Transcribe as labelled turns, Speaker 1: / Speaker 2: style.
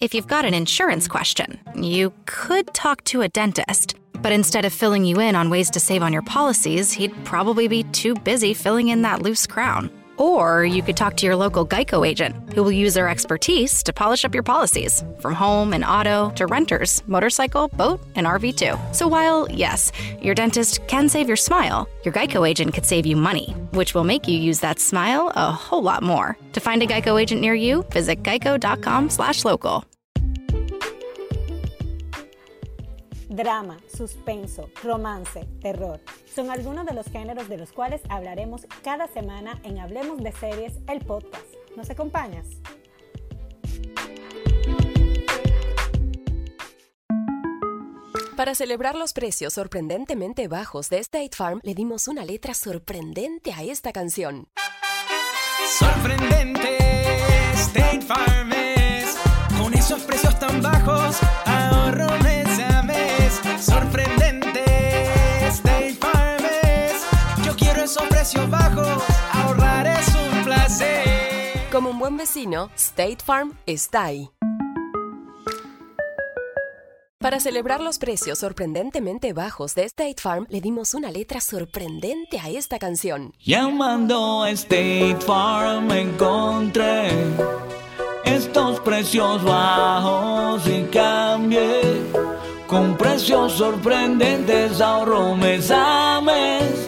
Speaker 1: If you've got an insurance question, you could talk to a dentist. But instead of filling you in on ways to save on your policies, he'd probably be too busy filling in that loose crown. Or you could talk to your local Geico agent, who will use their expertise to polish up your policies, from home and auto to renters, motorcycle, boat, and RV too. So while, yes, your dentist can save your smile, your Geico agent could save you money, which will make you use that smile a whole lot more. To find a Geico agent near you, visit geico.com/local.
Speaker 2: Drama, suspenso, romance, terror son algunos de los géneros de los cuales hablaremos cada semana en Hablemos de Series, el podcast. ¿Nos acompañas?
Speaker 3: Para celebrar los precios sorprendentemente bajos de State Farm, le dimos una letra sorprendente a esta canción.
Speaker 4: Sorprendente, State Farm es. Con esos precios tan bajos, esos precios bajos, ahorrar es un placer.
Speaker 3: Como un buen vecino, State Farm está ahí. Para celebrar los precios sorprendentemente bajos de State Farm, le dimos una letra sorprendente a esta canción.
Speaker 5: Llamando a State Farm encontré estos precios bajos y cambié. Con precios sorprendentes ahorro mes a mes.